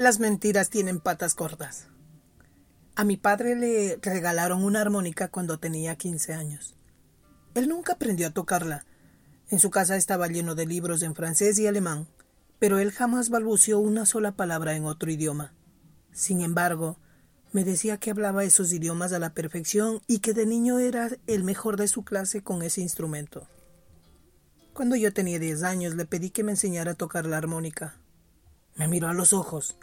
Las mentiras tienen patas cortas. A mi padre le regalaron una armónica cuando tenía 15 años. Él nunca aprendió a tocarla. En su casa estaba lleno de libros en francés y alemán, pero él jamás balbuceó una sola palabra en otro idioma. Sin embargo, me decía que hablaba esos idiomas a la perfección y que de niño era el mejor de su clase con ese instrumento. Cuando yo tenía diez años le pedí que me enseñara a tocar la armónica. Me miró a los ojos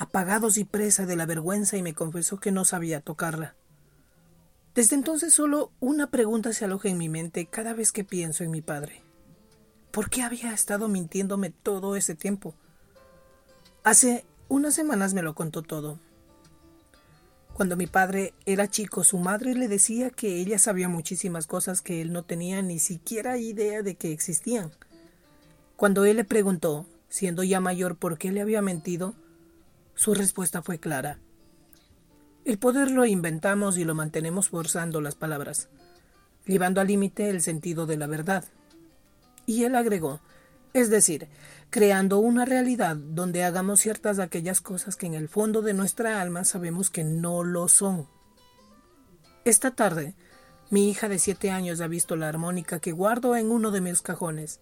apagados y presa de la vergüenza y me confesó que no sabía tocarla. Desde entonces solo una pregunta se aloja en mi mente cada vez que pienso en mi padre. ¿Por qué había estado mintiéndome todo ese tiempo? Hace unas semanas me lo contó todo. Cuando mi padre era chico, su madre le decía que ella sabía muchísimas cosas que él no tenía ni siquiera idea de que existían. Cuando él le preguntó, siendo ya mayor, por qué le había mentido, su respuesta fue clara. El poder lo inventamos y lo mantenemos forzando las palabras, llevando al límite el sentido de la verdad. Y él agregó, es decir, creando una realidad donde hagamos ciertas aquellas cosas que en el fondo de nuestra alma sabemos que no lo son. Esta tarde, mi hija de siete años ha visto la armónica que guardo en uno de mis cajones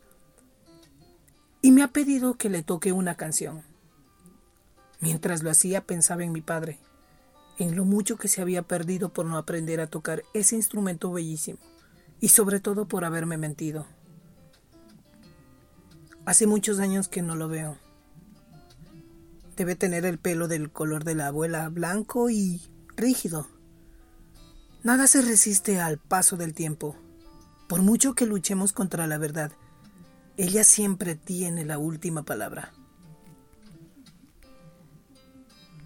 y me ha pedido que le toque una canción. Mientras lo hacía pensaba en mi padre, en lo mucho que se había perdido por no aprender a tocar ese instrumento bellísimo, y sobre todo por haberme mentido. Hace muchos años que no lo veo. Debe tener el pelo del color de la abuela, blanco y rígido. Nada se resiste al paso del tiempo. Por mucho que luchemos contra la verdad, ella siempre tiene la última palabra.